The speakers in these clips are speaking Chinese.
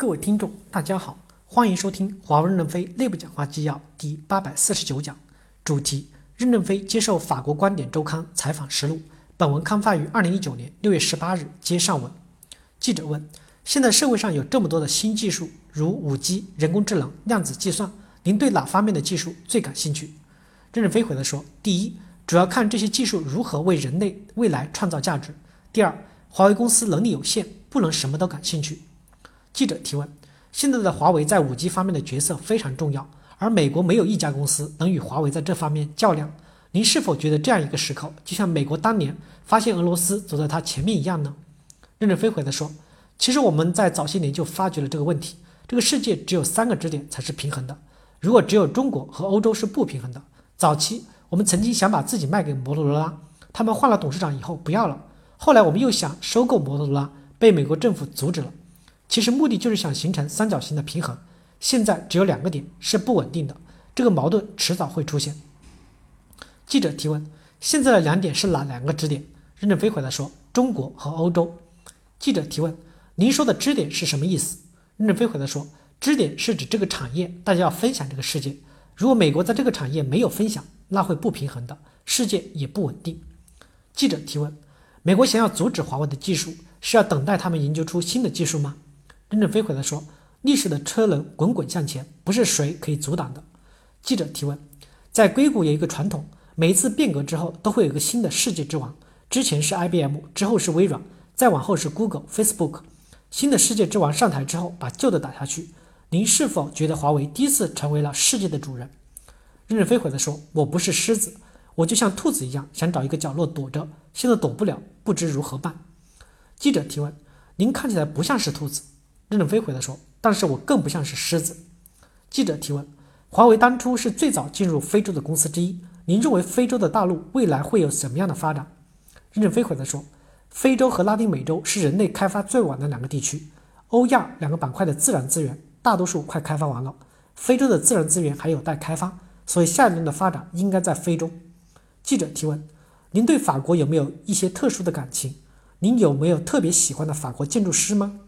各位听众，大家好，欢迎收听华为任正非内部讲话纪要第八百四十九讲，主题：任正非接受法国观点周刊采访实录。本文刊发于二零一九年六月十八日。接上文，记者问：现在社会上有这么多的新技术，如五 G、人工智能、量子计算，您对哪方面的技术最感兴趣？任正非回答说：第一，主要看这些技术如何为人类未来创造价值；第二，华为公司能力有限，不能什么都感兴趣。记者提问：现在的华为在五 G 方面的角色非常重要，而美国没有一家公司能与华为在这方面较量。您是否觉得这样一个时刻，就像美国当年发现俄罗斯走在他前面一样呢？任正非回答说：“其实我们在早些年就发觉了这个问题。这个世界只有三个支点才是平衡的，如果只有中国和欧洲是不平衡的。早期我们曾经想把自己卖给摩托罗拉，他们换了董事长以后不要了。后来我们又想收购摩托罗拉，被美国政府阻止了。”其实目的就是想形成三角形的平衡，现在只有两个点是不稳定的，这个矛盾迟早会出现。记者提问：现在的两点是哪两个支点？任正非回答说：中国和欧洲。记者提问：您说的支点是什么意思？任正非回答说：支点是指这个产业，大家要分享这个世界。如果美国在这个产业没有分享，那会不平衡的，世界也不稳定。记者提问：美国想要阻止华为的技术，是要等待他们研究出新的技术吗？任正非回答说：“历史的车轮滚滚向前，不是谁可以阻挡的。”记者提问：“在硅谷有一个传统，每一次变革之后都会有一个新的世界之王，之前是 IBM，之后是微软，再往后是 Google、Facebook。新的世界之王上台之后，把旧的打下去。您是否觉得华为第一次成为了世界的主人？”任正非回答说：“我不是狮子，我就像兔子一样，想找一个角落躲着，现在躲不了，不知如何办。”记者提问：“您看起来不像是兔子。”任正非回答说：“但是我更不像是狮子。”记者提问：“华为当初是最早进入非洲的公司之一，您认为非洲的大陆未来会有什么样的发展？”任正非回答说：“非洲和拉丁美洲是人类开发最晚的两个地区，欧亚两个板块的自然资源大多数快开发完了，非洲的自然资源还有待开发，所以下一轮的发展应该在非洲。”记者提问：“您对法国有没有一些特殊的感情？您有没有特别喜欢的法国建筑师吗？”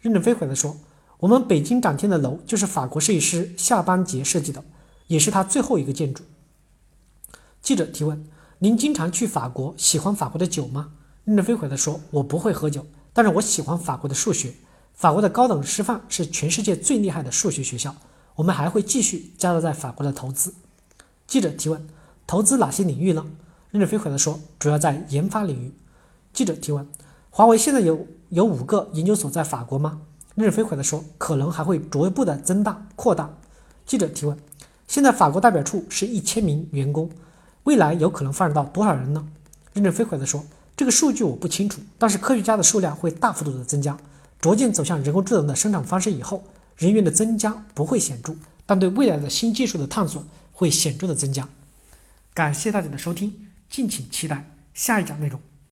任正非回答说：“我们北京展厅的楼就是法国设计师夏邦杰设计的，也是他最后一个建筑。”记者提问：“您经常去法国，喜欢法国的酒吗？”任正非回答说：“我不会喝酒，但是我喜欢法国的数学。法国的高等师范是全世界最厉害的数学学校。我们还会继续加大在法国的投资。”记者提问：“投资哪些领域呢？”任正非回答说：“主要在研发领域。”记者提问：“华为现在有？”有五个研究所在法国吗？任正非回答说，可能还会逐步的增大扩大。记者提问：现在法国代表处是一千名员工，未来有可能发展到多少人呢？任正非回答说，这个数据我不清楚，但是科学家的数量会大幅度的增加。逐渐走向人工智能的生产方式以后，人员的增加不会显著，但对未来的新技术的探索会显著的增加。感谢大家的收听，敬请期待下一讲内容。